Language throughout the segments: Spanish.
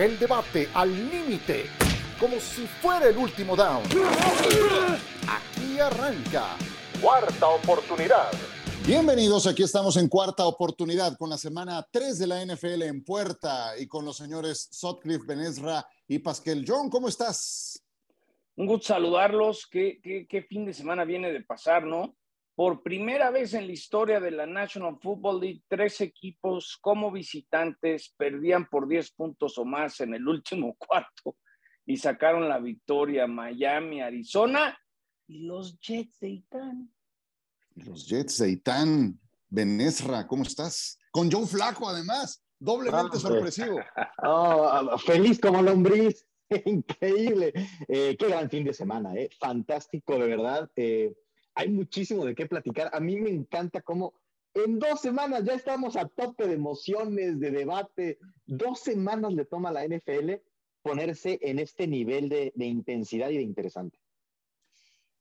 El debate al límite, como si fuera el último down. Aquí arranca. Cuarta oportunidad. Bienvenidos, aquí estamos en cuarta oportunidad con la semana 3 de la NFL en puerta y con los señores Sotcliffe, Benesra y Pascal. John, ¿cómo estás? Un gusto saludarlos. ¿Qué, qué, qué fin de semana viene de pasar, no? Por primera vez en la historia de la National Football League, tres equipos como visitantes perdían por 10 puntos o más en el último cuarto y sacaron la victoria Miami, Arizona y los Jets de Itán. Los Jets de Itán. Benesra, ¿cómo estás? Con Joe Flaco, además, doblemente sorpresivo. Oh, feliz como lombriz. Increíble. Eh, qué gran fin de semana, ¿eh? Fantástico, de verdad. Eh, hay muchísimo de qué platicar. A mí me encanta cómo en dos semanas ya estamos a tope de emociones, de debate. Dos semanas le toma a la NFL ponerse en este nivel de, intensidad y de interesante.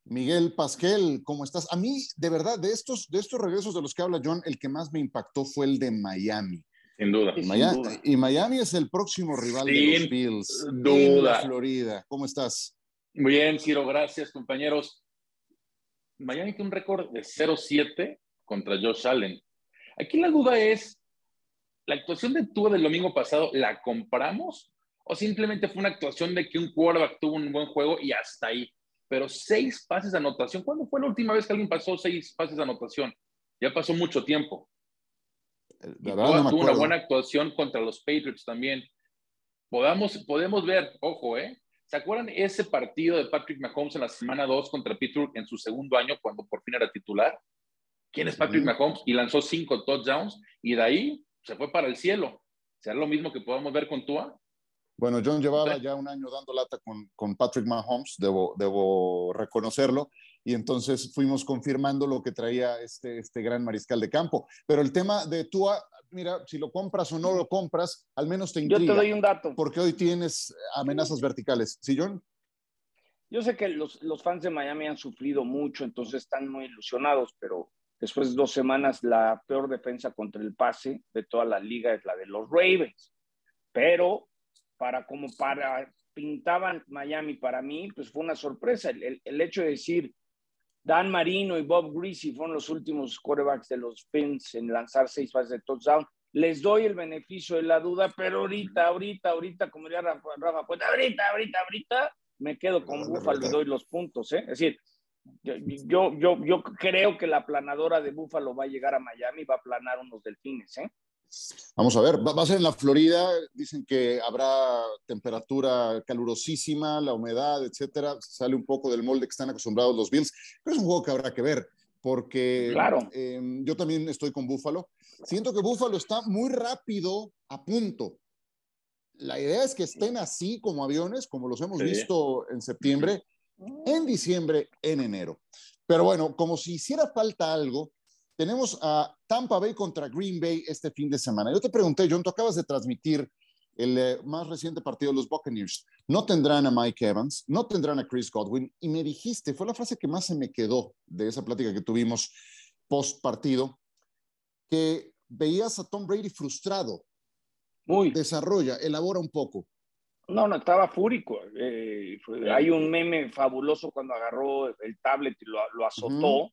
Miguel Pasquel, ¿cómo estás? A mí, de verdad, de estos, de estos regresos de los que habla John, el que más me impactó fue el de Miami. Sin duda. Y Miami, es el próximo rival de los Bills. Duda. Florida. ¿Cómo estás? Muy bien, Ciro, gracias, compañeros. Miami tiene un récord de 0-7 contra Josh Allen. Aquí la duda es, ¿la actuación de Tua del domingo pasado la compramos o simplemente fue una actuación de que un quarterback tuvo un buen juego y hasta ahí? Pero seis pases de anotación, ¿cuándo fue la última vez que alguien pasó seis pases de anotación? Ya pasó mucho tiempo. tuvo una buena actuación contra los Patriots también. Podamos, podemos ver, ojo, ¿eh? ¿Se acuerdan ese partido de Patrick Mahomes en la semana 2 contra Pittsburgh en su segundo año cuando por fin era titular? ¿Quién es Patrick Mahomes? Y lanzó cinco touchdowns y de ahí se fue para el cielo. ¿Será lo mismo que podamos ver con Tua? Bueno, John llevaba ya un año dando lata con, con Patrick Mahomes, debo, debo reconocerlo, y entonces fuimos confirmando lo que traía este, este gran mariscal de campo. Pero el tema de Tua, mira, si lo compras o no lo compras, al menos te intriga. Yo te doy un dato. Porque hoy tienes amenazas verticales. ¿Sí, John? Yo sé que los, los fans de Miami han sufrido mucho, entonces están muy ilusionados, pero después de dos semanas la peor defensa contra el pase de toda la liga es la de los Ravens. Pero para como para pintaban Miami para mí, pues fue una sorpresa. El, el, hecho de decir Dan Marino y Bob Greasy fueron los últimos quarterbacks de los Pins en lanzar seis pases de touchdown. Les doy el beneficio de la duda, pero ahorita, ahorita, ahorita, como diría Rafa, Rafa pues ahorita, ahorita, ahorita, me quedo con Buffalo y doy los puntos, ¿eh? Es decir, yo, yo, yo creo que la planadora de Buffalo va a llegar a Miami y va a planar unos delfines, ¿eh? Vamos a ver, va a ser en la Florida, dicen que habrá temperatura calurosísima, la humedad, etcétera, sale un poco del molde que están acostumbrados los Bills, pero es un juego que habrá que ver, porque claro. eh, yo también estoy con Búfalo. Siento que Búfalo está muy rápido a punto. La idea es que estén así como aviones, como los hemos sí. visto en septiembre, en diciembre, en enero. Pero bueno, como si hiciera falta algo, tenemos a Tampa Bay contra Green Bay este fin de semana. Yo te pregunté, John, tú acabas de transmitir el eh, más reciente partido de los Buccaneers. No tendrán a Mike Evans, no tendrán a Chris Godwin. Y me dijiste, fue la frase que más se me quedó de esa plática que tuvimos post partido, que veías a Tom Brady frustrado. Muy. Desarrolla, elabora un poco. No, no, estaba fúrico. Eh, hay un meme fabuloso cuando agarró el tablet y lo, lo azotó. Uh -huh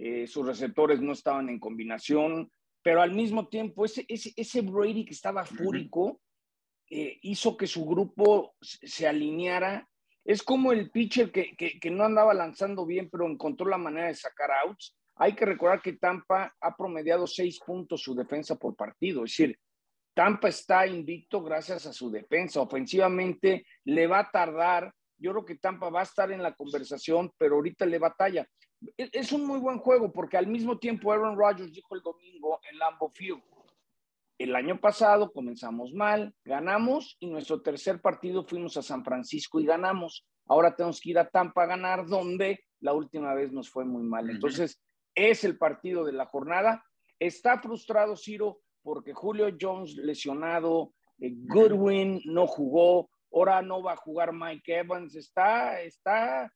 eh, sus receptores no estaban en combinación, pero al mismo tiempo ese, ese, ese Brady que estaba fúrico eh, hizo que su grupo se alineara. Es como el pitcher que, que, que, no andaba lanzando bien, pero encontró la manera de sacar outs. Hay que recordar que Tampa ha promediado seis puntos su defensa por partido, es decir, Tampa está invicto gracias a su defensa. Ofensivamente le va a tardar. Yo creo que Tampa va a estar en la conversación, pero ahorita le batalla es un muy buen juego porque al mismo tiempo Aaron Rodgers dijo el domingo en Lambeau Field, el año pasado comenzamos mal, ganamos y nuestro tercer partido fuimos a San Francisco y ganamos. Ahora tenemos que ir a Tampa a ganar donde la última vez nos fue muy mal. Entonces, es el partido de la jornada. Está frustrado Ciro porque Julio Jones lesionado, eh, Goodwin no jugó, ahora no va a jugar Mike Evans, está, está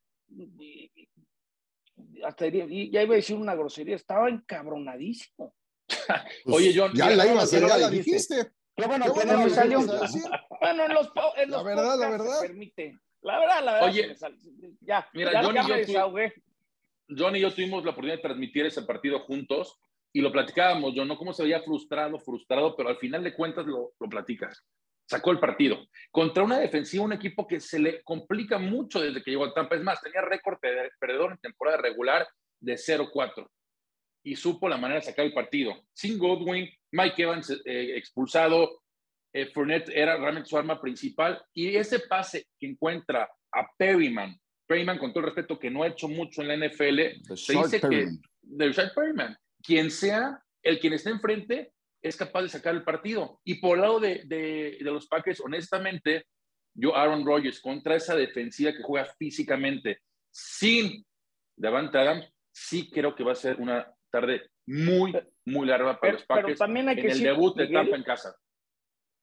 hasta ya iba a decir una grosería, estaba encabronadísimo. Pues, Oye, John, ya la iba a hacer, ya la dijiste. Qué bueno, que no me salió. Bueno, en los, en los la verdad, la verdad. permite. La verdad, la verdad. Oye, ya, mira, ya, ya yo John y yo tuvimos la oportunidad de transmitir ese partido juntos y lo platicábamos, yo no cómo se veía frustrado, frustrado, pero al final de cuentas lo, lo platicas. Sacó el partido contra una defensiva, un equipo que se le complica mucho desde que llegó a Tampa. Es más, tenía récord perdedor en temporada regular de 0-4 y supo la manera de sacar el partido. Sin Godwin, Mike Evans eh, expulsado, eh, Fournette era realmente su arma principal y ese pase que encuentra a Perryman, Perryman con todo el respeto que no ha hecho mucho en la NFL, se dice que de Perryman, quien sea el quien esté enfrente es capaz de sacar el partido. Y por el lado de, de, de los Packers, honestamente, yo Aaron Rodgers contra esa defensiva que juega físicamente sin Davante Adams, sí creo que va a ser una tarde muy, muy larga para los Packers también hay que en el debut de Tampa en casa.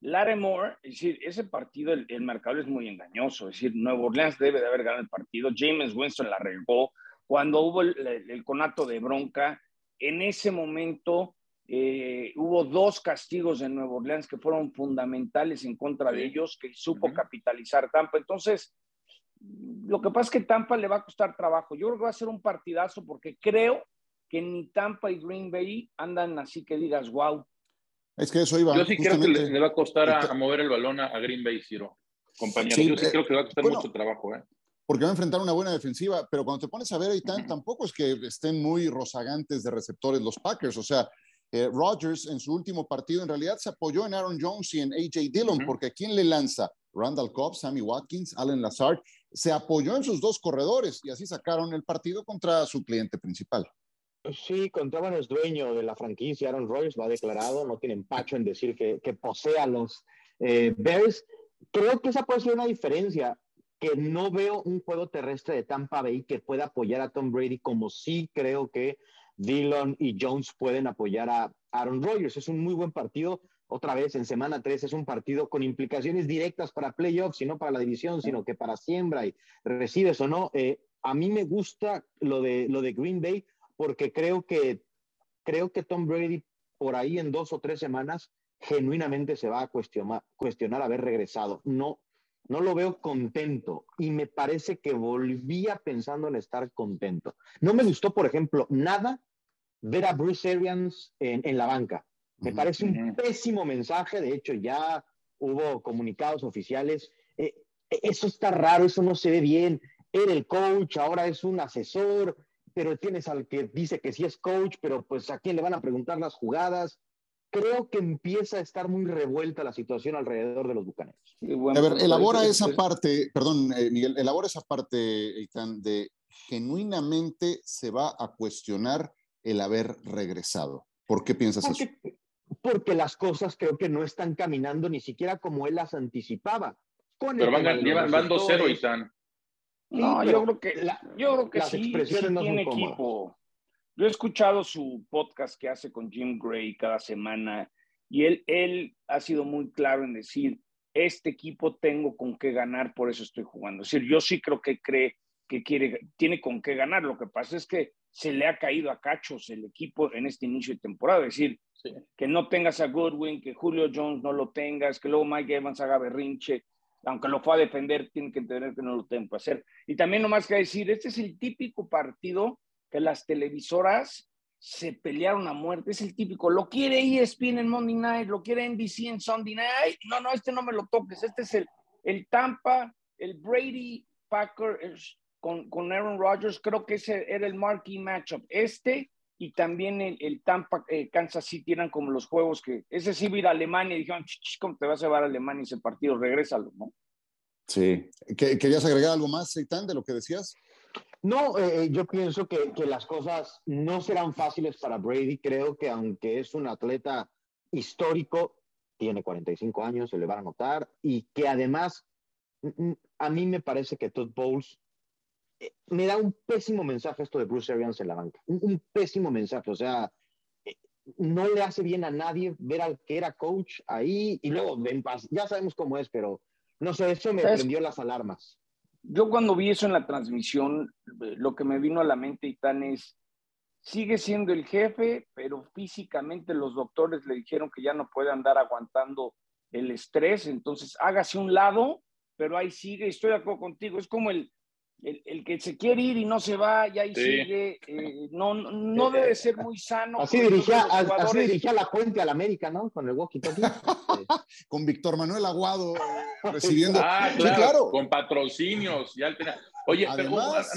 Larimore, es decir, ese partido, el, el, marcador es muy engañoso. Es decir, Nuevo Orleans debe de haber ganado el partido. James Winston la regó. Cuando hubo el, el conato de bronca, en ese momento eh, hubo dos castigos en Nuevo Orleans que fueron fundamentales en contra de ellos, que supo capitalizar Tampa. Entonces, lo que pasa es que Tampa le va a costar trabajo. Yo creo que va a ser un partidazo porque creo que ni Tampa y Green Bay andan así que digas, wow. Es que eso iba. Yo sí creo que le, va a costar a, mover el balón a, Green Bay, Ciro. Compañero, yo sí eh, creo que le va a costar mucho trabajo. ¿eh? Porque va a enfrentar una buena defensiva, pero cuando te pones a ver, Eitan, tampoco es que estén muy rozagantes de receptores los Packers. O sea, eh, Rodgers en su último partido en realidad se apoyó en Aaron Jones y en AJ Dillon, porque ¿quién le lanza? Randall Cobb, Sammy Watkins, Allen Lazard. Se apoyó en sus dos corredores y así sacaron el partido contra su cliente principal. Sí, contaban es dueño de la franquicia, Aaron Rodgers lo ha declarado, no tiene empacho en decir que, que posee a los eh, Bears. Creo que esa puede ser una diferencia, que no veo un juego terrestre de Tampa Bay que pueda apoyar a Tom Brady como sí creo que Dillon y Jones pueden apoyar a Aaron Rodgers. Es un muy buen partido. Otra vez, en semana 3 es un partido con implicaciones directas para playoffs, y no para la división, sino que para siembra y recibes o no. Eh, a mí me gusta lo de, lo de Green Bay porque creo que, creo que Tom Brady por ahí en dos o tres semanas genuinamente se va a cuestionar, cuestionar haber regresado. No, no lo veo contento y me parece que volvía pensando en estar contento. No me gustó, por ejemplo, nada ver a Bruce Arians en, la banca. Me parece un pésimo mensaje, de hecho ya hubo comunicados oficiales. Eh, eso está raro, eso no se ve bien. Era el coach, ahora es un asesor, pero tienes al que dice que sí es coach, pero pues a quién le van a preguntar las jugadas. Creo que empieza a estar muy revuelta la situación alrededor de los bucaneros. a ver, elabora esa parte, perdón, eh, Miguel, elabora esa parte, Eitan, de genuinamente se va a cuestionar el haber regresado. ¿Por qué piensas eso? Porque las cosas creo que no están caminando ni siquiera como él las anticipaba. Pero van, van 2-0 y están. No, yo creo que, yo creo que sí, tiene equipo. Yo he escuchado su podcast que hace con Jim Gray cada semana y él, él ha sido muy claro en decir, este equipo tengo con qué ganar, por eso estoy jugando. Es decir, yo sí creo que cree que quiere, tiene con qué ganar. Lo que pasa es que se le ha caído a cachos el equipo en este inicio de temporada. Es decir, que no tengas a Goodwin, que Julio Jones no lo tengas, que luego Mike Evans haga berrinche, aunque lo fue a defender, tiene que entender que no lo tengo que hacer. Y también nomás que decir, este es el típico partido que las televisoras se pelearon a muerte. Es el típico, lo quiere ESPN en Monday Night, lo quiere NBC en Sunday Night. No, no, este no me lo toques. Este es el, el Tampa, el Brady Packers con, con Aaron Rodgers. Creo que ese era el marquee matchup. Este y también el, Tampa, eh, Kansas City eran como los juegos que, ese sí ir a Alemania y dijeron, ¿cómo te vas a llevar a Alemania ese partido? Regrésalo, ¿no? Sí. ¿Querías agregar algo más, Seitan, de lo que decías? No, eh, eh, yo pienso que, que, las cosas no serán fáciles para Brady. Creo que aunque es un atleta histórico, tiene 45 años, se le va a notar, y que además a mí me parece que Todd Bowles me da un pésimo mensaje esto de Bruce Arians en la banca. Un, pésimo mensaje. O sea, eh, no le hace bien a nadie ver al que era coach ahí y luego ven paz. Ya sabemos cómo es, pero no sé, eso me prendió las alarmas. Yo cuando vi eso en la transmisión, eh, lo que me vino a la mente, y tan es, sigue siendo el jefe, pero físicamente los doctores le dijeron que ya no puede andar aguantando el estrés, entonces hágase un lado, pero ahí sigue, estoy de acuerdo contigo, es como el, el, que se quiere ir y no se va, y ahí sigue, eh, no, no debe ser muy sano. Así dirigía, así dirigía la puente al América, ¿no? Con el walkie Con Víctor Manuel Aguado eh, recibiendo. Ah, claro, con patrocinios, ya Oye, además,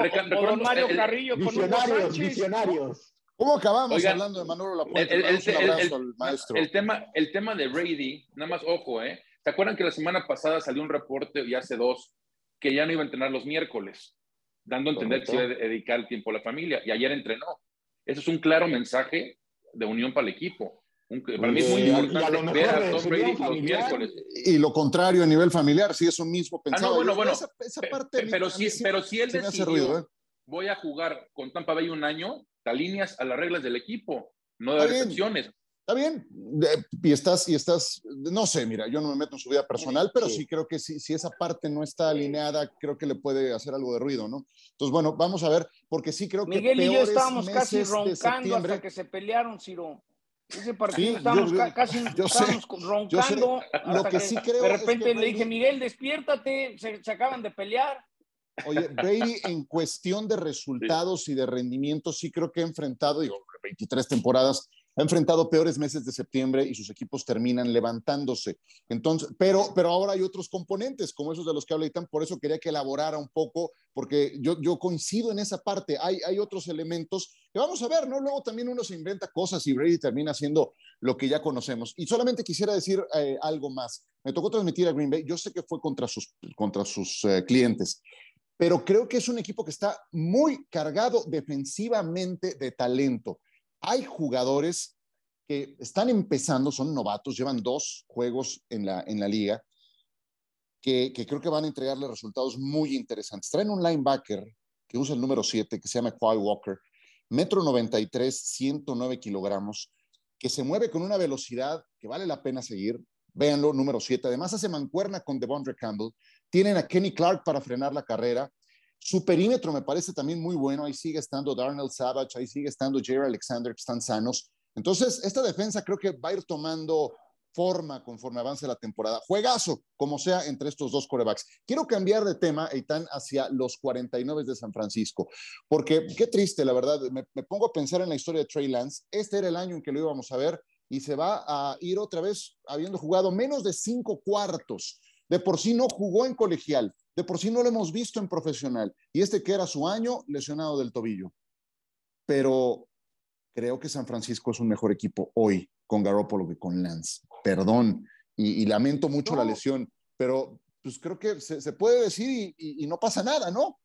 pero con Mario Carrillo, visionarios, visionarios. ¿Cómo acabamos hablando de Manolo Lapuente? El, el, el, al maestro. El tema, el tema de Brady, nada más ojo, ¿eh? ¿Se acuerdan que la semana pasada salió un reporte, y hace dos, que ya no iba a entrenar los miércoles, dando a entender que se iba a dedicar el tiempo a la familia, y ayer entrenó. Eso es un claro mensaje de unión para el equipo. para mí es muy importante ver a Tom Brady los miércoles. Y lo contrario a nivel familiar, sí, eso mismo pensaba. Ah, no, bueno, bueno. Esa, parte pero, si, pero si él decidió, ¿eh? voy a jugar con Tampa Bay un año, te alineas a las reglas del equipo, no de excepciones. Está bien, y estás, y estás, no sé, mira, yo no me meto en su vida personal, pero sí, creo que si, si esa parte no está alineada, creo que le puede hacer algo de ruido, ¿no? Entonces, bueno, vamos a ver, porque sí creo que. Miguel y yo estábamos casi roncando hasta que se pelearon, Ciro. Ese partido estábamos casi roncando. Lo que, sí creo. De repente le dije, Miguel, despiértate, se, se acaban de pelear. Oye, Brady en cuestión de resultados y de rendimiento, sí creo que ha enfrentado, digo, 23 temporadas, ha enfrentado peores meses de septiembre y sus equipos terminan levantándose. Entonces, pero, pero ahora hay otros componentes, como esos de los que habla Itán, por eso quería que elaborara un poco, porque yo, yo coincido en esa parte. Hay, hay otros elementos que vamos a ver, ¿no? Luego también uno se inventa cosas y Brady termina haciendo lo que ya conocemos. Y solamente quisiera decir eh, algo más. Me tocó transmitir a Green Bay, yo sé que fue contra sus, contra sus eh, clientes, pero creo que es un equipo que está muy cargado defensivamente de talento hay jugadores que están empezando, son novatos, llevan dos juegos en la, en la liga, que, creo que van a entregarle resultados muy interesantes. Traen un linebacker que usa el número 7, que se llama Kyle Walker, metro 93, 109 kilogramos, que se mueve con una velocidad que vale la pena seguir. Véanlo, número 7. Además hace mancuerna con Devondre Campbell. Tienen a Kenny Clark para frenar la carrera. Su perímetro me parece también muy bueno. Ahí sigue estando Darnell Savage, ahí sigue estando Jerry Alexander, que están sanos. Entonces, esta defensa creo que va a ir tomando forma conforme avance la temporada. Juegazo, como sea, entre estos dos corebacks. Quiero cambiar de tema, Eitan, hacia los 49 de San Francisco, porque qué triste, la verdad. Me, me, pongo a pensar en la historia de Trey Lance. Este era el año en que lo íbamos a ver y se va a ir otra vez habiendo jugado menos de cinco cuartos. De por sí no jugó en colegial, de por sí no lo hemos visto en profesional. Y este que era su año, lesionado del tobillo. Pero creo que San Francisco es un mejor equipo hoy con Garoppolo que con Lance. Perdón, y, lamento mucho la lesión, pero pues creo que se, puede decir y, no pasa nada, ¿no?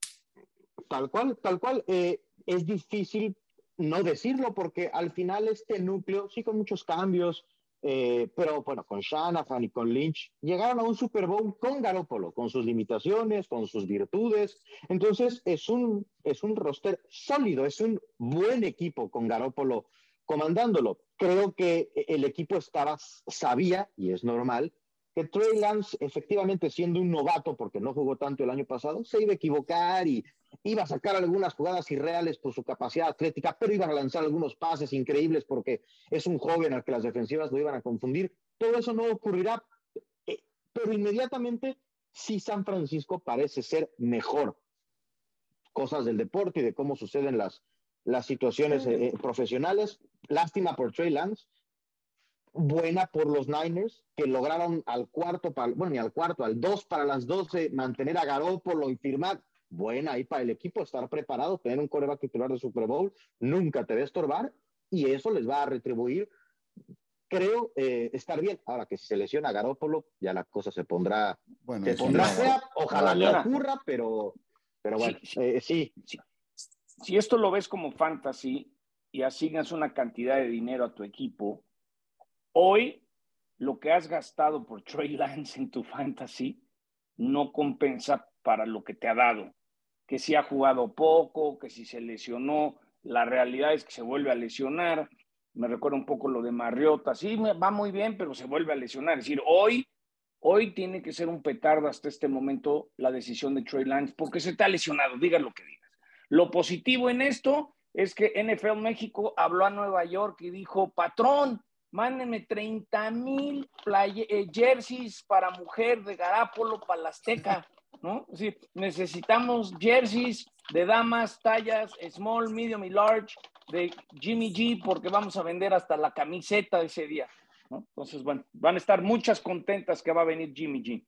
Tal cual, tal cual. Eh, es difícil no decirlo porque al final este núcleo, sí con muchos cambios, eh, pero bueno, con Shanahan y con Lynch llegaron a un Super Bowl con Garoppolo, con sus limitaciones, con sus virtudes. Entonces es un, es un roster sólido, es un buen equipo con Garoppolo comandándolo. Creo que el equipo estaba, sabía, y es normal, que Trey Lance, efectivamente siendo un novato, porque no jugó tanto el año pasado, se iba a equivocar y iba a sacar algunas jugadas irreales por su capacidad atlética, pero iba a lanzar algunos pases increíbles porque es un joven al que las defensivas lo iban a confundir. Todo eso no ocurrirá, eh, pero inmediatamente sí San Francisco parece ser mejor. Cosas del deporte y de cómo suceden las, las situaciones eh, eh, profesionales. Lástima por Trey Lance, buena por los Niners, que lograron al cuarto, para, bueno, ni al cuarto, al dos para las doce, mantener a Garoppolo y firmar. Buena ahí para el equipo, estar preparado, tener un coreback titular de Super Bowl, nunca te va a estorbar y eso les va a retribuir. Creo eh, estar bien. Ahora que si se lesiona Garópolo, ya la cosa se pondrá, bueno, se pondrá fea. Ojalá no ocurra, pero, pero bueno, eh, sí. Si esto lo ves como fantasy y asignas una cantidad de dinero a tu equipo, Hoy, lo que has gastado por Trey Lance en tu fantasy no compensa para lo que te ha dado. Que si ha jugado poco, que si se lesionó, la realidad es que se vuelve a lesionar. Me recuerda un poco lo de Marriota. Sí, va muy bien, pero se vuelve a lesionar. Es decir, hoy, hoy tiene que ser un petardo hasta este momento la decisión de Trey Lance porque se ha lesionado, digas lo que digas. Lo positivo en esto es que NFL México habló a Nueva York y dijo, patrón, mándenme 30 mil eh, jerseys para mujer de Garápolo para la Azteca, ¿no? Es necesitamos jerseys de damas, tallas, small, medium y large, de Jimmy G, porque vamos a vender hasta la camiseta ese día, ¿no? Entonces, bueno, van a estar muchas contentas que va a venir Jimmy G.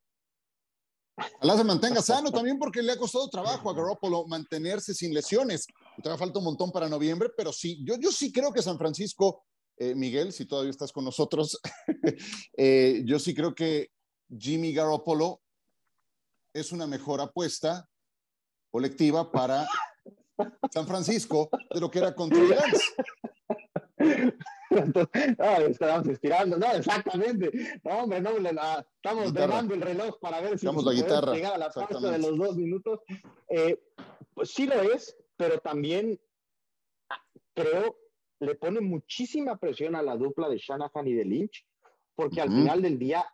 Ojalá se mantenga sano también porque le ha costado trabajo a Garoppolo mantenerse sin lesiones. Todavía falta un montón para noviembre, pero sí, yo, yo sí creo que San Francisco, eh, Miguel, si todavía estás con nosotros, eh, yo sí creo que Jimmy Garoppolo es una mejor apuesta colectiva para San Francisco de lo que era contra Entonces, no, estamos estirando, no, exactamente. No, hombre, no, estamos dando el reloj para ver si la guitarra. llegar a la pausa de los dos minutos. Eh, pues sí lo es, pero también ah, creo le pone muchísima presión a la dupla de Shanahan y de Lynch, porque al final del día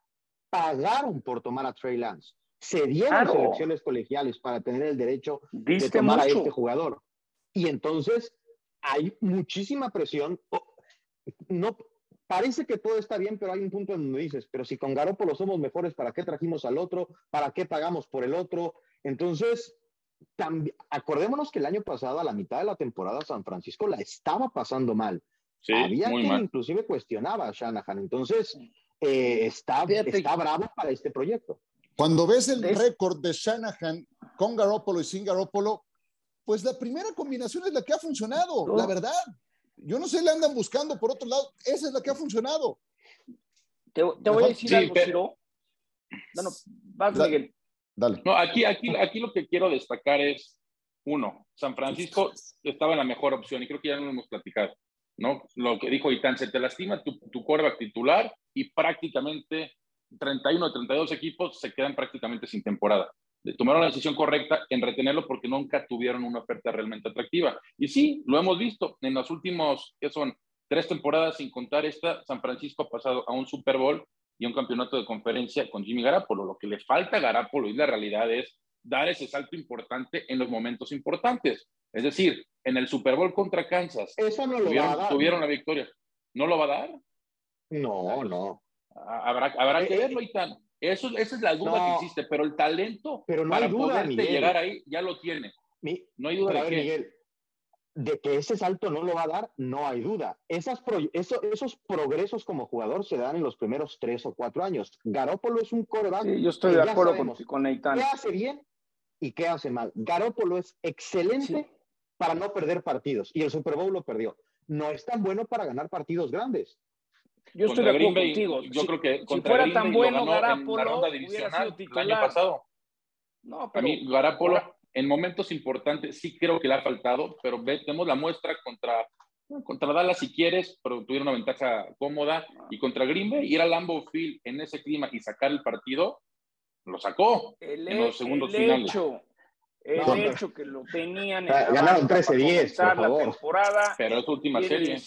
pagaron por tomar a Trey Lance. Se dieron selecciones colegiales para tener el derecho de tomar a este jugador. Y entonces hay muchísima presión no parece que todo está bien, pero hay un punto en donde dices, pero si con Garópolo somos mejores, ¿para qué trajimos al otro? ¿Para qué pagamos por el otro? Entonces, acordémonos que el año pasado, a la mitad de la temporada, San Francisco la estaba pasando mal. Había quien inclusive cuestionaba a Shanahan. Entonces, eh, está, está bravo para este proyecto. Cuando ves el récord de Shanahan con Garópolo y sin Garópolo, pues la primera combinación es la que ha funcionado, la verdad. Yo no sé, le andan buscando por otro lado. Esa es la que ha funcionado. Te, voy a decir algo, pero... No, no, vas, Miguel. Dale. No, aquí, aquí, aquí lo que quiero destacar es, uno, San Francisco estaba en la mejor opción y creo que ya no lo hemos platicado, ¿no? Lo que dijo Itán, se te lastima tu, tu titular y prácticamente 31 de 32 equipos se quedan prácticamente sin temporada tomaron la decisión correcta en retenerlo porque nunca tuvieron una oferta realmente atractiva. Y sí, lo hemos visto en los últimos, que son tres temporadas sin contar esta, San Francisco ha pasado a un Super Bowl y un campeonato de conferencia con Jimmy Garapolo. Lo que le falta a Garapolo y la realidad es dar ese salto importante en los momentos importantes. Es decir, en el Super Bowl contra Kansas. Eso no lo tuvieron, va a dar. Tuvieron la victoria. ¿No lo va a dar? No, no. Habrá, habrá que eh, verlo, Itán. Eso, esa es la duda que existe, pero el talento pero no para hay duda, llegar ahí ya lo tiene. no hay duda de que... Miguel, de que ese salto no lo va a dar, no hay duda. Esas esos progresos como jugador se dan en los primeros tres o cuatro años. Garópolo es un coreback. Sí, yo estoy de acuerdo con, con Eitan. ¿Qué hace bien y qué hace mal? Garópolo es excelente para no perder partidos y el Super Bowl lo perdió. No es tan bueno para ganar partidos grandes. Yo estoy de acuerdo contigo. Yo creo que si fuera tan bueno Garapolo, hubiera sido titular. El año pasado. No, pero, a mí Garapolo en momentos importantes sí creo que le ha faltado, pero tenemos la muestra contra contra Dallas si quieres, pero tuvieron una ventaja cómoda y contra Green Bay ir al Lambeau Field en ese clima y sacar el partido lo sacó en los segundos el finales. Hecho, el hecho que lo tenían ganaron 13-10 la temporada pero es última serie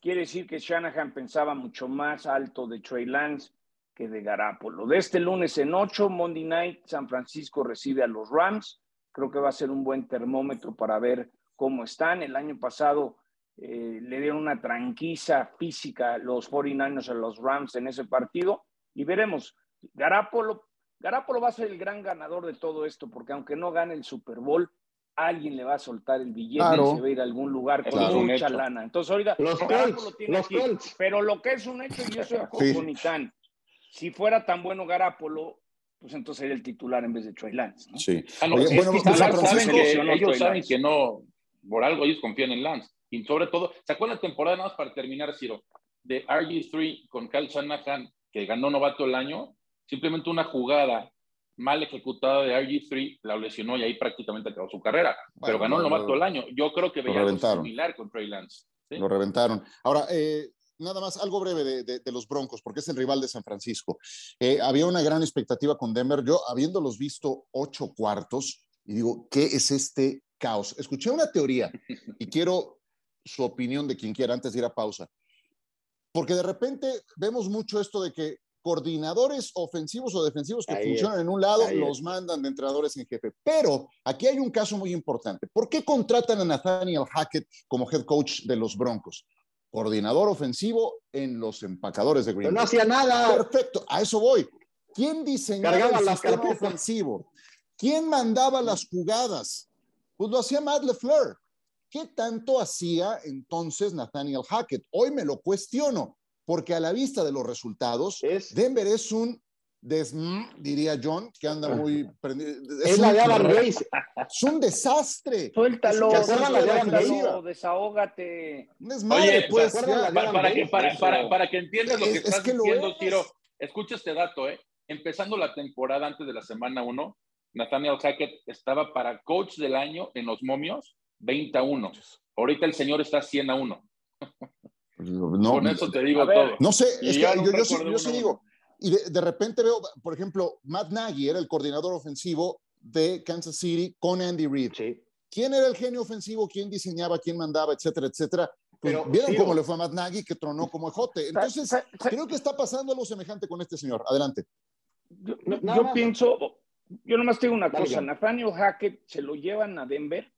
Quiere decir que Shanahan pensaba mucho más alto de Trey Lance que de Garapolo. De este lunes en 8, Monday Night, San Francisco recibe a los Rams. Creo que va a ser un buen termómetro para ver cómo están. El año pasado eh, le dieron una tranquiza física los 49ers a los Rams en ese partido y veremos. Garapolo, Garapolo va a ser el gran ganador de todo esto porque aunque no gane el Super Bowl, alguien le va a soltar el billete y se va a ir a algún lugar con mucha lana. Entonces ahorita los Colts, los Colts. pero lo que es un hecho, y eso es con Si fuera tan bueno Garapolo, pues entonces sería el titular en vez de Trey Lance. ¿no? Sí. Ah, bueno, saben que, ellos saben que no, por algo ellos confían en Lance. Y sobre todo, ¿se acuerdan la temporada nada más para terminar, Ciro? De RG3 con Kyle Shanahan, que ganó novato el año, simplemente una jugada mal ejecutada de RG3, la lesionó y ahí prácticamente acabó su carrera. pero ganó el novato del año. Yo creo que veía algo similar con Trey Lance. Lo reventaron. Ahora, eh, nada más, algo breve de, los Broncos, porque es el rival de San Francisco. Eh, había una gran expectativa con Denver. Yo, habiéndolos visto ocho cuartos, y digo, ¿qué es este caos? Escuché una teoría y quiero su opinión de quien quiera antes de ir a pausa. Porque de repente vemos mucho esto de que coordinadores ofensivos o defensivos que funcionan en un lado, los mandan de entrenadores en jefe. Pero aquí hay un caso muy importante. ¿Por qué contratan a Nathaniel Hackett como head coach de los Broncos? Coordinador ofensivo en los empacadores de Green Bay. no hacía nada. Perfecto, a eso voy. ¿Quién diseñaba el sistema ofensivo? ¿Quién mandaba las jugadas? Pues lo hacía Matt LeFleur. ¿Qué tanto hacía entonces Nathaniel Hackett? Hoy me lo cuestiono, porque a la vista de los resultados, Denver es un des, diría John, que anda muy Es, la de Adam Es un desastre. Suéltalo, suéltalo, desahógate. Oye, pues, para, que, para, que entiendas lo que estás diciendo, Tiro, escucha este dato, ¿eh? Empezando la temporada antes de la semana 1, Nathaniel Hackett estaba para coach del año en los momios 20 a 1. Ahorita el señor está 100 a 1. No, Con eso te digo todo. No sé, es que yo, yo, sí, digo, y de, repente veo, por ejemplo, Matt Nagy era el coordinador ofensivo de Kansas City con Andy Reid. ¿Quién era el genio ofensivo? ¿Quién diseñaba? ¿Quién mandaba? Etcétera, etcétera. Pues, ¿Vieron cómo le fue a Matt Nagy que tronó como ejote? Entonces, creo que está pasando algo semejante con este señor. Adelante. Yo, pienso, yo nomás tengo una cosa. Nathaniel Hackett se lo llevan a Denver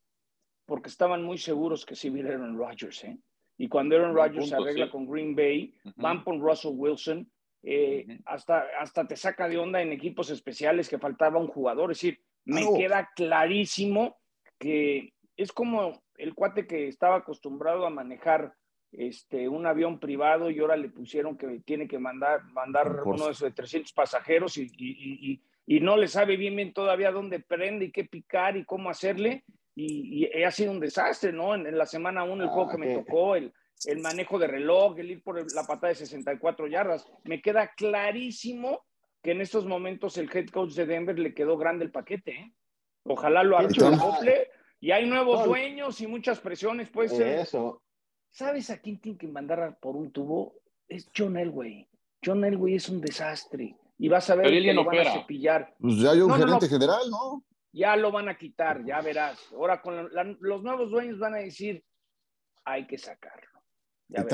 porque estaban muy seguros que sí viera Aaron Rodgers, ¿eh? Y cuando Aaron Rodgers se arregla con Green Bay, van con Russell Wilson, eh, hasta, hasta te saca de onda en equipos especiales que faltaba un jugador. Es decir, me queda clarísimo que es como el cuate que estaba acostumbrado a manejar este, un avión privado y ahora le pusieron que tiene que mandar, mandar uno de esos 300 pasajeros y, y, y, no le sabe bien bien todavía dónde prende y qué picar y cómo hacerle y, ha sido un desastre, ¿no? En, la semana 1 el juego que me ah, tocó, el, el manejo de reloj, el ir por la patada de 64 yardas. Me queda clarísimo que en estos momentos el head coach de Denver le quedó grande el paquete. ¿eh? Ojalá lo arregle doble. Y hay nuevos dueños y muchas presiones, puede ser. Eso. ¿Sabes a quién tiene que mandar por un tubo? Es John Elway. John Elway es un desastre. Y vas a ver que lo van a cepillar. Pues ya hay un gerente general, ¿no? Ya lo van a quitar, ya verás. Ahora con los nuevos dueños van a decir, hay que sacarlo. Ya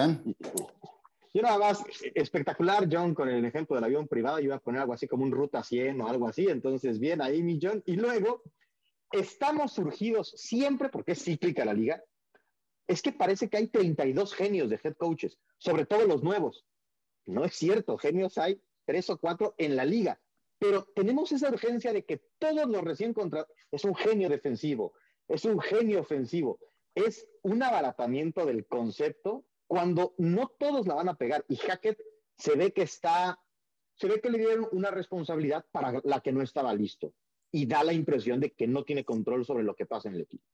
Yo nada más, espectacular, John, con el ejemplo del avión privado, yo iba a poner algo así como un Ruta 100 o algo así, entonces bien ahí, mi John. Y luego, estamos surgidos siempre, porque es cíclica la liga, es que parece que hay 32 genios de head coaches, sobre todo los nuevos. No es cierto, genios hay tres o cuatro en la liga pero tenemos esa urgencia de que todos los recién contratados, es un genio defensivo, es un genio ofensivo, es un abaratamiento del concepto cuando no todos la van a pegar y Hackett se ve que está, se ve que le dieron una responsabilidad para la que no estaba listo y da la impresión de que no tiene control sobre lo que pasa en el equipo.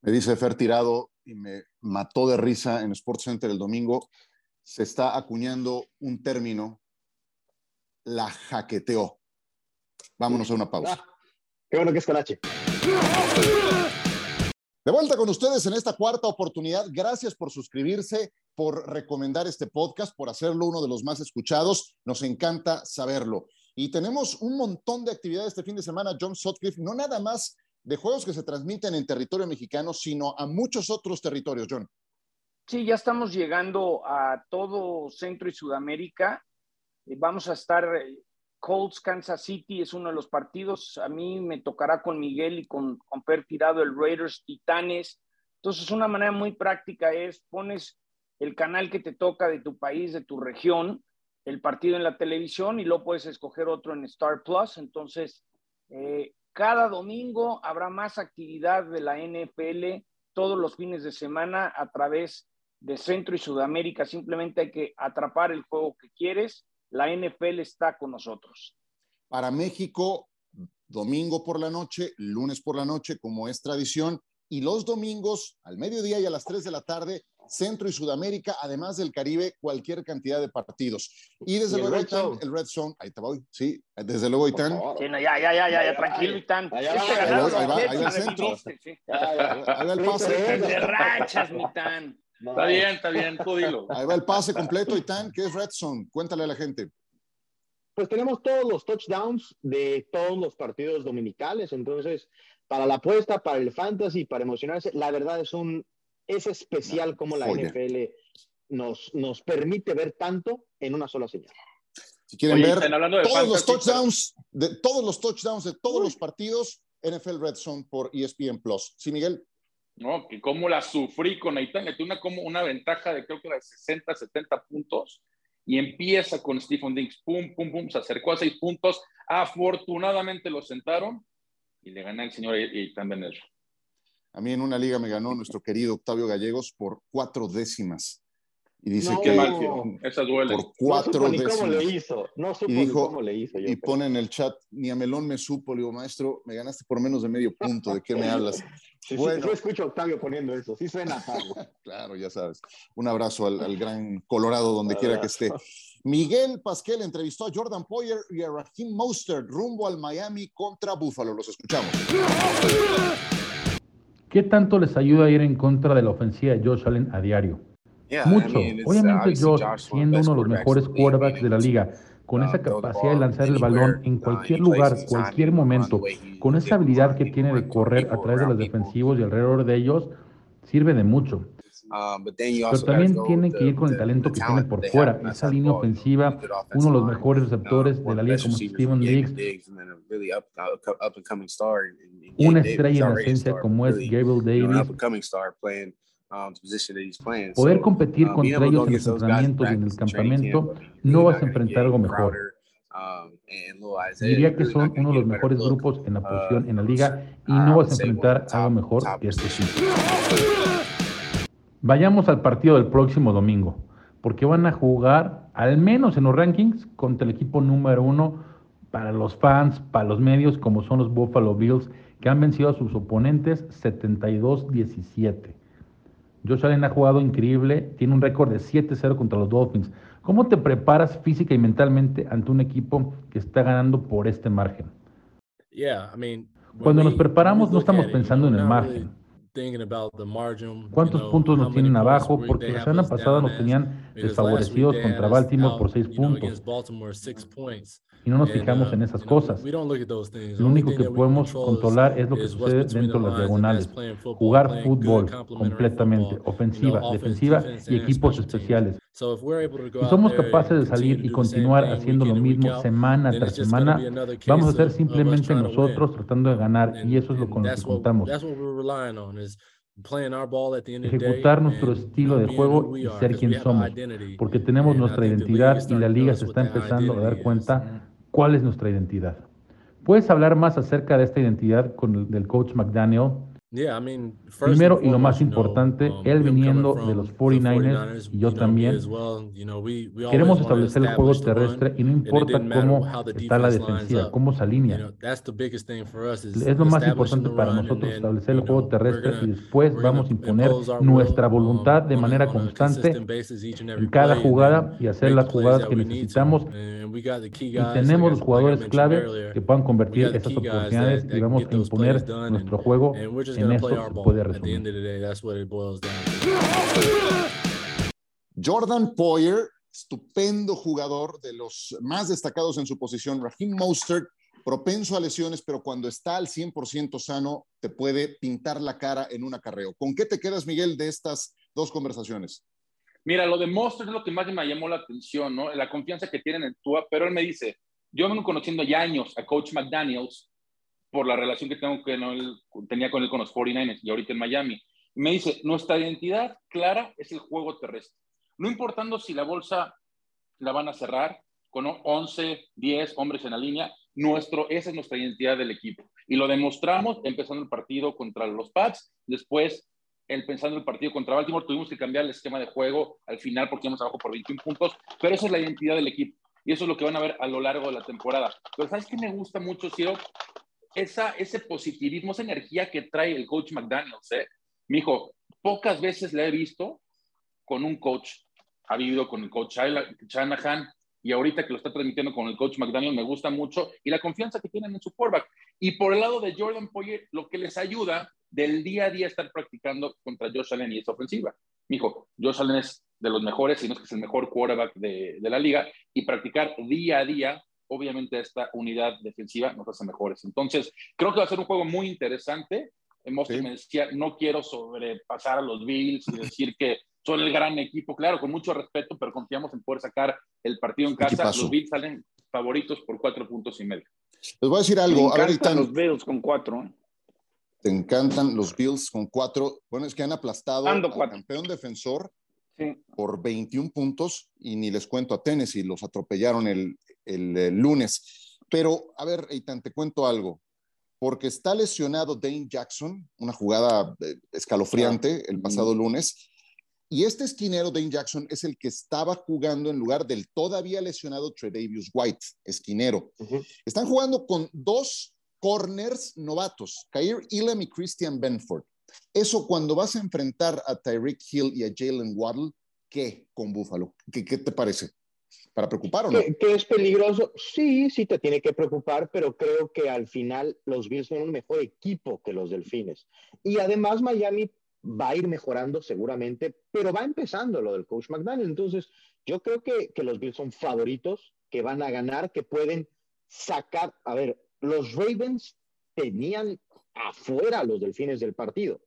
Me dice Fer Tirado y me mató de risa en Sports Center el domingo. Se está acuñando un término la jaqueteó. Vámonos a una pausa. Ah, qué bueno que es con H. De vuelta con ustedes en esta cuarta oportunidad. Gracias por suscribirse, por recomendar este podcast, por hacerlo uno de los más escuchados. Nos encanta saberlo. Y tenemos un montón de actividades este fin de semana, John Sutcliffe, no nada más de juegos que se transmiten en territorio mexicano, sino a muchos otros territorios, John. Sí, ya estamos llegando a todo Centro y Sudamérica. Eh, vamos a estar, eh, Colts, Kansas City es uno de los partidos. A mí me tocará con Miguel y con, con Per Tirado el Raiders Titanes. Entonces, una manera muy práctica es pones el canal que te toca de tu país, de tu región, el partido en la televisión y luego puedes escoger otro en Star Plus. Entonces, eh, cada domingo habrá más actividad de la NFL todos los fines de semana a través de Centro y Sudamérica. Simplemente hay que atrapar el juego que quieres la NFL está con nosotros. Para México, domingo por la noche, lunes por la noche, como es tradición, y los domingos al mediodía y a las 3 de la tarde, Centro y Sudamérica, además del Caribe, cualquier cantidad de partidos. Y desde luego, el el Red Zone, ahí te voy, sí, desde luego, Itán. Sí, ya, ya, ya, ya, tranquilo, Itán. Ahí va, el centro. Ahí va el pase. De rachas, Itán. Está bien, está bien, tú Ahí va el pase completo, Itán, ¿qué es Red Zone? Cuéntale a la gente. Pues tenemos todos los touchdowns de todos los partidos dominicales, entonces, para la apuesta, para el fantasy, para emocionarse, la verdad es un, es especial como la NFL nos, nos permite ver tanto en una sola señal. Si quieren ver todos los touchdowns, de todos los touchdowns de todos los partidos, NFL Red Zone por ESPN Plus. ¿Sí, Miguel? No, que cómo la sufrí con Aitán, le tuve una, como una ventaja de creo que era 60, 70 puntos y empieza con Stephen Diggs, pum, pum, pum, se acercó a seis puntos, afortunadamente lo sentaron y le gané al señor Aitán Benel. A mí en una liga me ganó nuestro querido Octavio Gallegos por cuatro décimas. Y dice no, que esa duele. por cuatro no décimas. cómo le hizo. No supo y dijo, cómo le hizo. y pone en el chat, ni a Melón me supo. Le digo, maestro, me ganaste por menos de medio punto. ¿De qué me hablas? Sí, bueno. sí, yo escucho a Octavio poniendo eso. Sí suena claro, ya sabes. Un abrazo al, al gran Colorado, donde quiera que esté. Miguel Pasquel entrevistó a Jordan Poyer y a Raheem Mostert rumbo al Miami contra Buffalo. Los escuchamos. ¿Qué tanto les ayuda a ir en contra de la ofensiva de Josh Allen a diario? Mucho. Obviamente Josh, siendo uno de los mejores quarterbacks de la liga, con esa capacidad de lanzar el balón en cualquier lugar, cualquier momento, con esa habilidad que tiene de correr a través de los defensivos y alrededor de ellos, sirve de mucho. Pero también tienen que ir con el talento que tienen por fuera. Esa línea ofensiva, uno de los mejores receptores de la liga como Steven Diggs, una estrella en esencia como es Gabriel Davis, Poder competir contra ellos en los entrenamientos y en el campamento, no vas a enfrentar algo mejor. Diría que son uno de los mejores grupos en la posición en la liga y no vas a enfrentar algo mejor que este sitio. Vayamos al partido del próximo domingo, porque van a jugar, al menos en los rankings, contra el equipo número uno para los fans, para los medios, como son los Buffalo Bills, que han vencido a sus oponentes 72-17. Josh Allen ha jugado increíble, tiene un récord de 7-0 contra los Dolphins. ¿Cómo te preparas física y mentalmente ante un equipo que está ganando por este margen? Cuando nos preparamos no estamos pensando en el margen. ¿Cuántos puntos nos tienen abajo? Porque la semana pasada nos tenían desfavorecidos contra Baltimore por seis puntos y no nos fijamos en esas cosas. Lo único que podemos controlar es lo que sucede dentro de las diagonales. Jugar fútbol completamente, ofensiva, defensiva y equipos especiales. Si somos capaces de salir y continuar haciendo lo mismo semana tras semana, vamos a ser simplemente nosotros tratando de ganar y eso es lo con lo que contamos. Ejecutar nuestro estilo de juego y ser quien somos, porque tenemos nuestra identidad y la liga se está empezando a dar cuenta cuál es nuestra identidad. ¿Puedes hablar más acerca de esta identidad con el, del coach McDaniel? Primero y lo más importante, um, él viniendo de los 49ers y yo también, queremos establecer el juego terrestre y no importa cómo está la defensiva, cómo se alinea. Es lo más importante para nosotros establecer el juego terrestre y después vamos a imponer nuestra voluntad de um, manera constante en cada jugada y hacer las jugadas que necesitamos. Y tenemos los jugadores clave que puedan convertir esas oportunidades y vamos a imponer nuestro juego en eso puede Jordan Poyer, estupendo jugador de los más destacados en su posición. Raheem Mostert, propenso a lesiones, pero cuando está al 100% sano, te puede pintar la cara en un acarreo. ¿Con qué te quedas, Miguel, de estas dos conversaciones? Mira, lo de Mostert es lo que más me llamó la atención, ¿no? La confianza que tienen en Tua, pero él me dice, yo vengo conociendo ya años a Coach McDaniels por la relación que tengo que tenía con él con los 49ers y ahorita en Miami. Me dice, nuestra identidad clara es el juego terrestre. No importando si la bolsa la van a cerrar con 11, 10 hombres en la línea, nuestro, esa es nuestra identidad del equipo. Y lo demostramos empezando el partido contra los Pats, después el pensando el partido contra Baltimore, tuvimos que cambiar el esquema de juego al final porque íbamos abajo por 21 puntos, pero esa es la identidad del equipo. Y eso es lo que van a ver a lo largo de la temporada. Pero ¿sabes qué me gusta mucho, Ciro? Esa, ese positivismo, esa energía que trae el coach McDaniels. ¿eh? Mi hijo, pocas veces le he visto con un coach. Ha vivido con el coach Shanahan y ahorita que lo está transmitiendo con el coach McDaniel me gusta mucho y la confianza que tienen en su quarterback. Y por el lado de Jordan Poyer, lo que les ayuda del día a día estar practicando contra Josh Allen y esa ofensiva. Mijo, Josh Allen es de los mejores, si no es que es el mejor quarterback de la liga, y practicar día a día obviamente esta unidad defensiva nos hace mejores. Entonces, creo que va a ser un juego muy interesante. Hemos me decía, no quiero sobrepasar a los Bills y decir que son el gran equipo, claro, con mucho respeto, pero confiamos en poder sacar el partido en casa. Los Bills salen favoritos por cuatro puntos y medio. Les voy a decir algo. Me encantan los Bills con cuatro. ¿eh? Te encantan los Bills con cuatro. Bueno, es que han aplastado al campeón defensor por 21 puntos y ni les cuento a Tennessee, los atropellaron el, el, lunes. Pero, a ver, Eitan, te cuento algo. Porque está lesionado Dane Jackson, una jugada eh, escalofriante el pasado lunes. Y este esquinero, Dane Jackson, es el que estaba jugando en lugar del todavía lesionado Tredavious White, esquinero. Están jugando con dos corners novatos, Kair Elam y Christian Benford. Eso cuando vas a enfrentar a Tyreek Hill y a Jalen Waddle, ¿qué con Buffalo? ¿Qué, ¿Qué, te parece? ¿Para preocupar o no? ¿Que, es peligroso? Sí, sí te tiene que preocupar, pero creo que al final los Bills son un mejor equipo que los Delfines. Y además Miami va a ir mejorando seguramente, pero va empezando lo del coach McDaniel. Entonces, yo creo que, que los Bills son favoritos, que van a ganar, que pueden sacar, a ver, los Ravens tenían afuera los delfines del partido.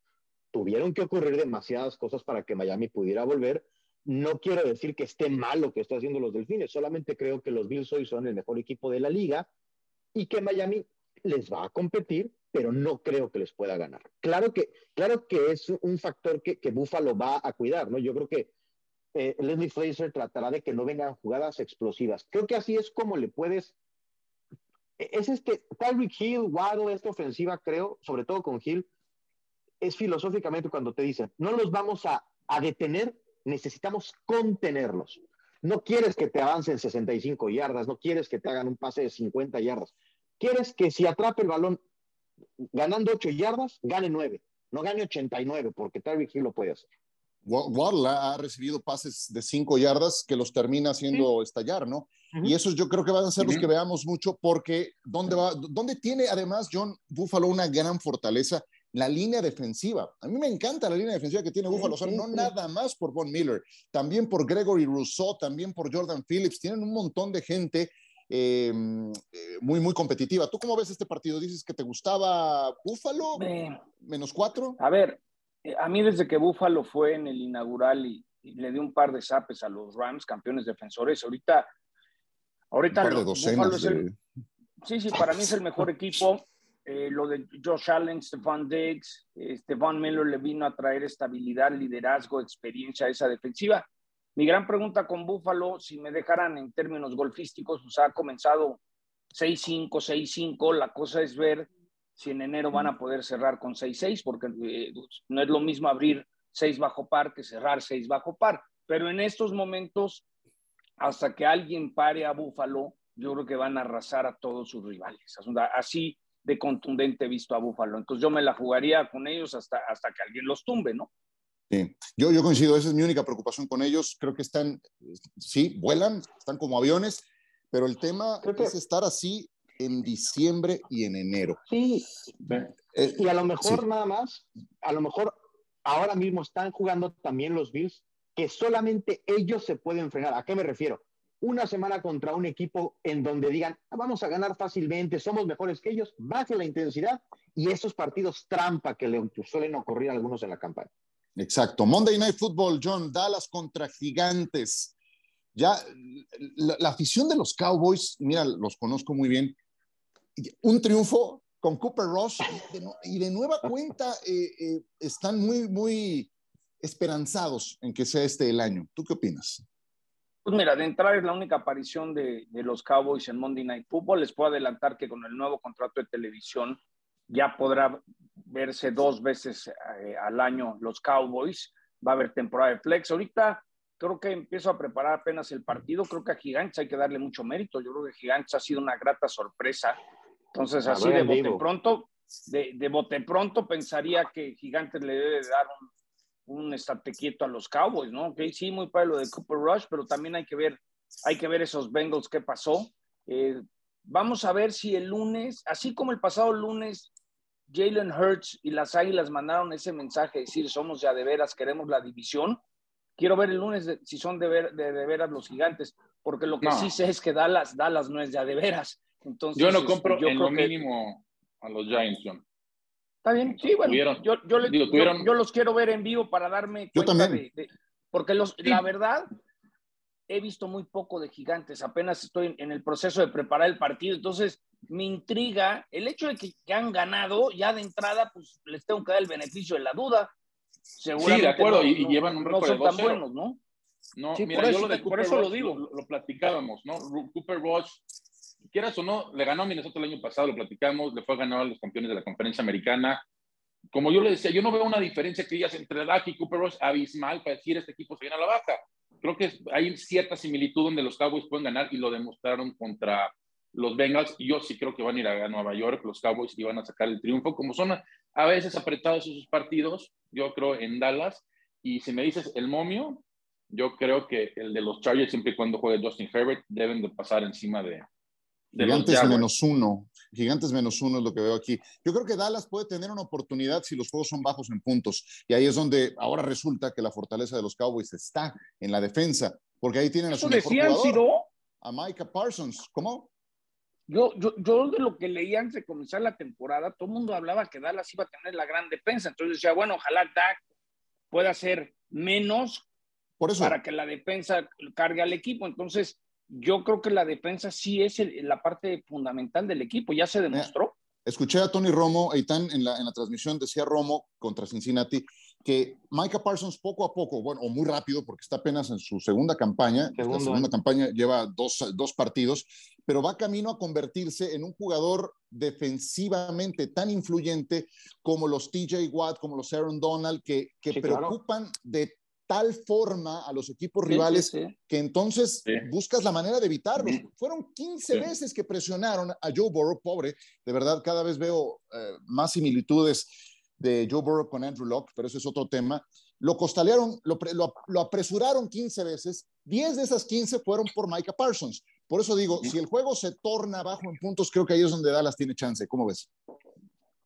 Tuvieron que ocurrir demasiadas cosas para que Miami pudiera volver. No quiero decir que esté mal lo que está haciendo los delfines, solamente creo que los Bills hoy son el mejor equipo de la liga y que Miami les va a competir, pero no creo que les pueda ganar. Claro que, claro que es un factor que, que Buffalo va a cuidar, ¿no? Yo creo que eh, Leslie Fraser tratará de que no vengan jugadas explosivas. Creo que así es como le puedes es este, Tyreek Hill, Waddle, esta ofensiva, creo, sobre todo con Hill, es filosóficamente cuando te dicen, no los vamos a, a detener, necesitamos contenerlos. No quieres que te avancen 65 yardas, no quieres que te hagan un pase de 50 yardas. Quieres que si atrape el balón ganando 8 yardas, gane 9, no gane 89, porque Tyreek Hill lo puede hacer. Waddle ha recibido pases de 5 yardas que los termina haciendo estallar, ¿no? Y esos yo creo que van a ser los que veamos mucho porque ¿dónde, va, ¿dónde tiene además John Buffalo una gran fortaleza? La línea defensiva. A mí me encanta la línea defensiva que tiene Buffalo, o sea, no nada más por Von Miller, también por Gregory Rousseau, también por Jordan Phillips. Tienen un montón de gente eh, muy, muy competitiva. ¿Tú cómo ves este partido? ¿Dices que te gustaba Buffalo? ¿Menos cuatro? A ver, eh, a mí desde que Buffalo fue en el inaugural y, y le dio un par de zapes a los Rams, campeones defensores, ahorita Ahorita Sí, sí, para mí es el mejor equipo. Eh, lo de Josh Allen, Stefan Diggs, eh, Stefan Miller le vino a traer estabilidad, liderazgo, experiencia a esa defensiva. Mi gran pregunta con Buffalo, si me dejaran en términos golfísticos, pues ha comenzado 6-5, 6-5. La cosa es ver si en enero van a poder cerrar con 6-6, porque eh, no es lo mismo abrir 6 bajo par que cerrar 6 bajo par. Pero en estos momentos hasta que alguien pare a Búfalo, yo creo que van a arrasar a todos sus rivales. Así de contundente visto a Búfalo. Entonces yo me la jugaría con ellos hasta, hasta que alguien los tumbe, ¿no? Sí, yo, yo coincido, esa es mi única preocupación con ellos. Creo que están, sí, vuelan, están como aviones, pero el tema es estar así en diciembre y en enero. Sí, eh, y a lo mejor nada más, a lo mejor ahora mismo están jugando también los Bills que solamente ellos se pueden frenar. ¿A qué me refiero? Una semana contra un equipo en donde digan, ah, vamos a ganar fácilmente, somos mejores que ellos, baje la intensidad y esos partidos trampa que le suelen ocurrir algunos en la campaña. Exacto. Monday Night Football, John, Dallas contra Gigantes. Ya, la, afición de los Cowboys, mira, los conozco muy bien. Un triunfo con Cooper Rush y de, nueva cuenta eh, eh, están muy, muy esperanzados en que sea este el año. ¿Tú qué opinas? Pues mira, de entrada es la única aparición de, los Cowboys en Monday Night Football. Les puedo adelantar que con el nuevo contrato de televisión ya podrá verse dos veces eh, al año los Cowboys. Va a haber temporada de flex. Ahorita creo que empiezo a preparar apenas el partido. Creo que a Gigantes hay que darle mucho mérito. Yo creo que Gigantes ha sido una grata sorpresa. Entonces, así de bote pronto, de, de bote pronto pensaría que Gigantes le debe dar un, un estate quieto a los Cowboys, ¿no? Ok, sí, muy para lo de Cooper Rush, pero también hay que ver, hay que ver esos Bengals qué pasó. Eh, vamos a ver si el lunes, así como el pasado lunes, Jalen Hurts y las Águilas mandaron ese mensaje, decir, somos ya de veras, queremos la división. Quiero ver el lunes si son de, de, veras los gigantes, porque lo que sí sé es que Dallas, Dallas no es ya de veras. Entonces, yo no este, compro en lo mínimo a los Giants, John. Está bien, sí, bueno, yo, yo, los quiero ver en vivo para darme cuenta de, Porque los, la verdad, he visto muy poco de gigantes, apenas estoy en el proceso de preparar el partido, entonces me intriga el hecho de que, han ganado, ya de entrada, pues les tengo que dar el beneficio de la duda. Seguramente sí, de acuerdo, y, llevan un récord no son tan buenos, ¿no? No, mira, yo lo de por eso lo digo. Lo, platicábamos, ¿no? Cooper Rush, quieras o no, le ganó a Minnesota el año pasado, lo platicamos, le fue a ganar a los campeones de la conferencia americana. Como yo le decía, yo no veo una diferencia que digas entre Dak y Cooper Rush abismal para decir este equipo se viene a la baja. Creo que hay cierta similitud donde los Cowboys pueden ganar y lo demostraron contra los Bengals. Yo sí creo que van a ir a Nueva York, los Cowboys, y van a sacar el triunfo. Como son a veces apretados esos partidos, yo creo en Dallas. Y si me dices el momio, yo creo que el de los Chargers, siempre y cuando juegue Justin Herbert, deben de pasar encima de, Gigantes menos uno. Gigantes menos uno es lo que veo aquí. Yo creo que Dallas puede tener una oportunidad si los juegos son bajos en puntos. Y ahí es donde ahora resulta que la fortaleza de los Cowboys está en la defensa. Porque ahí tienen a su mejor jugador, a Micah Parsons. ¿Cómo? Yo, yo, yo de lo que leí antes de comenzar la temporada, todo el mundo hablaba que Dallas iba a tener la gran defensa. Entonces decía, bueno, ojalá Dak pueda ser menos Por eso. para que la defensa cargue al equipo. Entonces, yo creo que la defensa sí es la parte fundamental del equipo, ya se demostró. Escuché a Tony Romo, Eitan, en la, en la transmisión decía Romo contra Cincinnati que Micah Parsons poco a poco, bueno, o muy rápido, porque está apenas en su segunda campaña, la segunda campaña lleva dos, dos, partidos, pero va camino a convertirse en un jugador defensivamente tan influyente como los TJ Watt, como los Aaron Donald, que, que preocupan de tal forma a los equipos rivales que entonces buscas la manera de evitarlos. Fueron 15 veces que presionaron a Joe Burrow, pobre, de verdad cada vez veo eh, más similitudes de Joe Burrow con Andrew Locke, pero eso es otro tema. Lo costalearon, lo, lo, apresuraron 15 veces, 10 de esas 15 fueron por Micah Parsons. Por eso digo, si el juego se torna bajo en puntos, creo que ahí es donde Dallas tiene chance. ¿Cómo ves?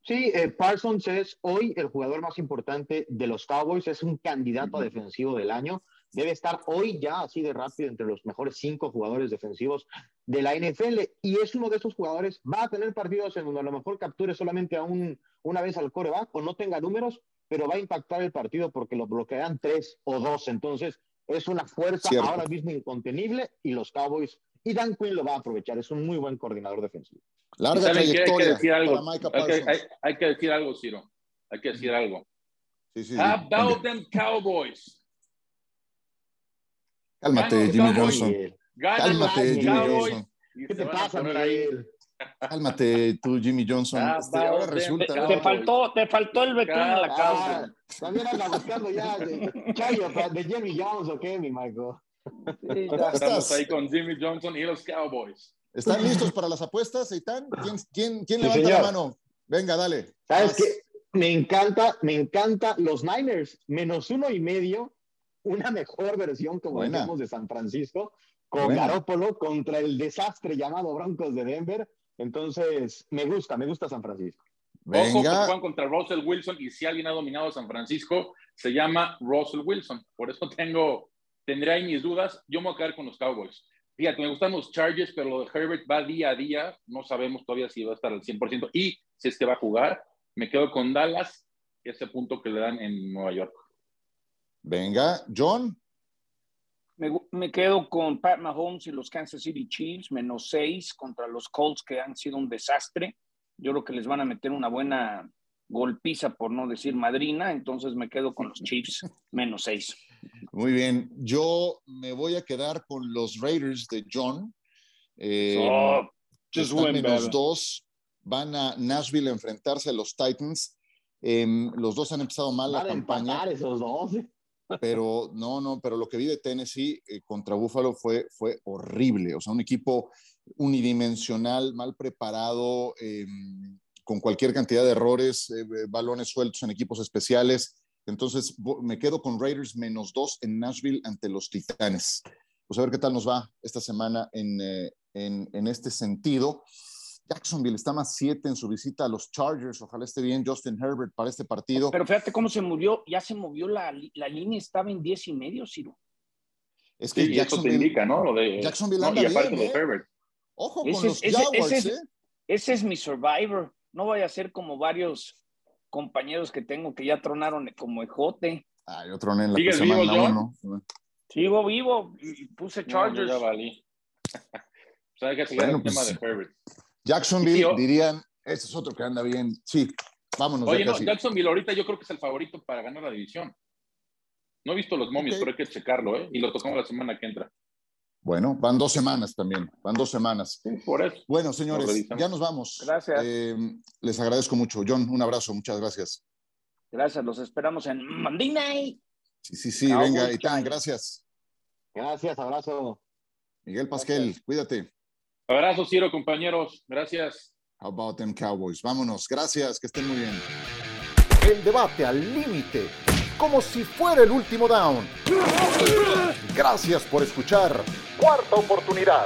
Sí, eh, Parsons es hoy el jugador más importante de los Cowboys, es un candidato a defensivo del año. Debe estar hoy ya así de rápido entre los mejores cinco jugadores defensivos de la NFL y es uno de esos jugadores. Va a tener partidos en donde a lo mejor capture solamente a un, una vez al coreback o no tenga números, pero va a impactar el partido porque lo bloquean tres o dos. Entonces es una fuerza ahora mismo incontenible y los Cowboys y Dan Quinn lo va a aprovechar. Es un muy buen coordinador defensivo. Larga trayectoria. Hay que, decir algo. Hay, que, decir algo, Ciro. Hay que decir algo. Sí, sí, About them Cowboys. Cálmate, Jimmy Johnson. Cálmate, Jimmy Johnson. ¿Qué te pasa, Miguel? Cálmate tú, Jimmy Johnson. este, ahora resulta. Te, faltó, te faltó el betún en la casa. también anda buscando ya de, Chayo, de Jimmy Johnson, ¿ok, mi Michael? Estamos ahí con Jimmy Johnson y los Cowboys. ¿Están listos para las apuestas, Eitan? ¿Quién, quién, quién levanta la mano? Venga, dale. ¿Sabes qué? Me encanta, me encanta los Niners, menos uno y medio, una mejor versión, como decíamos, de San Francisco, con Garópolo contra el desastre llamado Broncos de Denver. Entonces, me gusta, me gusta San Francisco. Venga. Ojo que juegan contra Russell Wilson y si alguien ha dominado San Francisco, se llama Russell Wilson. Por eso tengo, tendré ahí mis dudas. Yo me voy a quedar con los Cowboys. Fíjate, me gustan los Chargers, pero lo de Herbert va día a día. No sabemos todavía si va a estar al 100% y si es que va a jugar. Me quedo con Dallas, ese punto que le dan en Nueva York. Venga, John. Me, quedo con Pat Mahomes y los Kansas City Chiefs, menos seis contra los Colts, que han sido un desastre. Yo creo que les van a meter una buena golpiza, por no decir madrina. Entonces me quedo con los Chiefs, menos seis. Muy bien, yo me voy a quedar con los Raiders de John. Eh, oh, menos dos. Van a Nashville a enfrentarse a los Titans. Em, los dos han empezado mal la campaña. Esos dos. Pero no, no, pero lo que vi de Tennessee eh, contra Buffalo fue, fue horrible. O sea, un equipo unidimensional, mal preparado, em, con cualquier cantidad de errores, eh, balones sueltos en equipos especiales. Entonces me quedo con Raiders menos dos en Nashville ante los Titanes. Pues a ver qué tal nos va esta semana en, eh, en, en este sentido. Jacksonville está más siete en su visita a los Chargers. Ojalá esté bien Justin Herbert para este partido. Pero fíjate cómo se movió, ya se movió la, la línea, estaba en diez y medio, Ciro. Es que Jacksonville, indica, ¿no? Lo de, Jacksonville anda y bien, ¿eh? Herbert. Ojo con los Jaguars, ese, ¿eh? ese es mi survivor. No vaya a ser como varios compañeros que tengo que ya tronaron como ejote. Ay, otro en la ¿Sigues semana vivo, uno. Sigo vivo y puse Chargers. yo ya valí. o sea, hay que seguir Bueno, el pues, tema de Herbert. Jacksonville Sí, dirían, ese es otro que anda bien. Sí, vámonos. Oye, ya no. Jacksonville ahorita yo creo que es el favorito para ganar la división. No he visto los momios, pero hay que checarlo, ¿eh? Y lo tocamos la semana que entra. Bueno, van dos semanas también, van dos semanas. Sí, por eso. Bueno, señores, ya nos vamos. Gracias. Eh, les agradezco mucho. John, un abrazo, muchas gracias. Gracias, los esperamos en Monday Night. Sí, sí, sí, Cowboys venga, Itán, gracias. Gracias, abrazo. Miguel Pasquel, cuídate. Abrazo, Ciro, compañeros. Gracias. How about them Cowboys? Vámonos, gracias, que estén muy bien. El debate al límite, como si fuera el último down. Gracias por escuchar. Cuarta oportunidad.